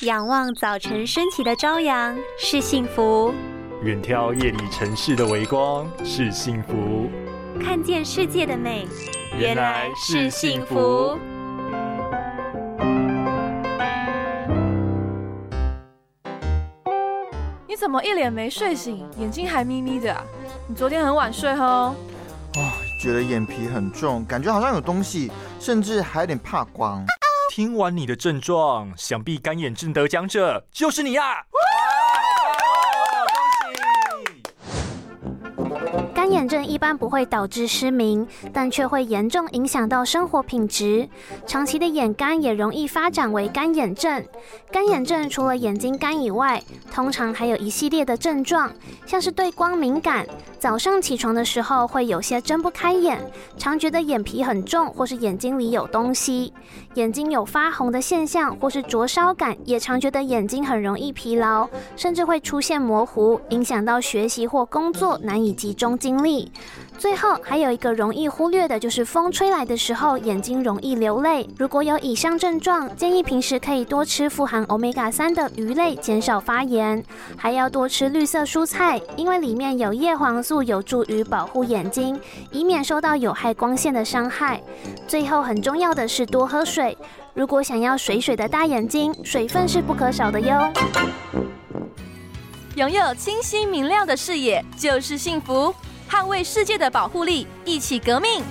仰望早晨升起的朝阳是幸福，远眺夜里城市的微光是幸福，看见世界的美原来是幸福。你怎么一脸没睡醒，眼睛还眯眯的啊？你昨天很晚睡哦。哦，觉得眼皮很重，感觉好像有东西，甚至还有点怕光。听完你的症状，想必干眼症得奖者就是你啊！症一般不会导致失明，但却会严重影响到生活品质。长期的眼干也容易发展为干眼症。干眼症除了眼睛干以外，通常还有一系列的症状，像是对光敏感，早上起床的时候会有些睁不开眼，常觉得眼皮很重，或是眼睛里有东西，眼睛有发红的现象，或是灼烧感，也常觉得眼睛很容易疲劳，甚至会出现模糊，影响到学习或工作难以集中精力。最后还有一个容易忽略的，就是风吹来的时候眼睛容易流泪。如果有以上症状，建议平时可以多吃富含欧米伽三的鱼类，减少发炎。还要多吃绿色蔬菜，因为里面有叶黄素，有助于保护眼睛，以免受到有害光线的伤害。最后很重要的是多喝水。如果想要水水的大眼睛，水分是不可少的哟。拥有清晰明亮的视野就是幸福。捍卫世界的保护力，一起革命。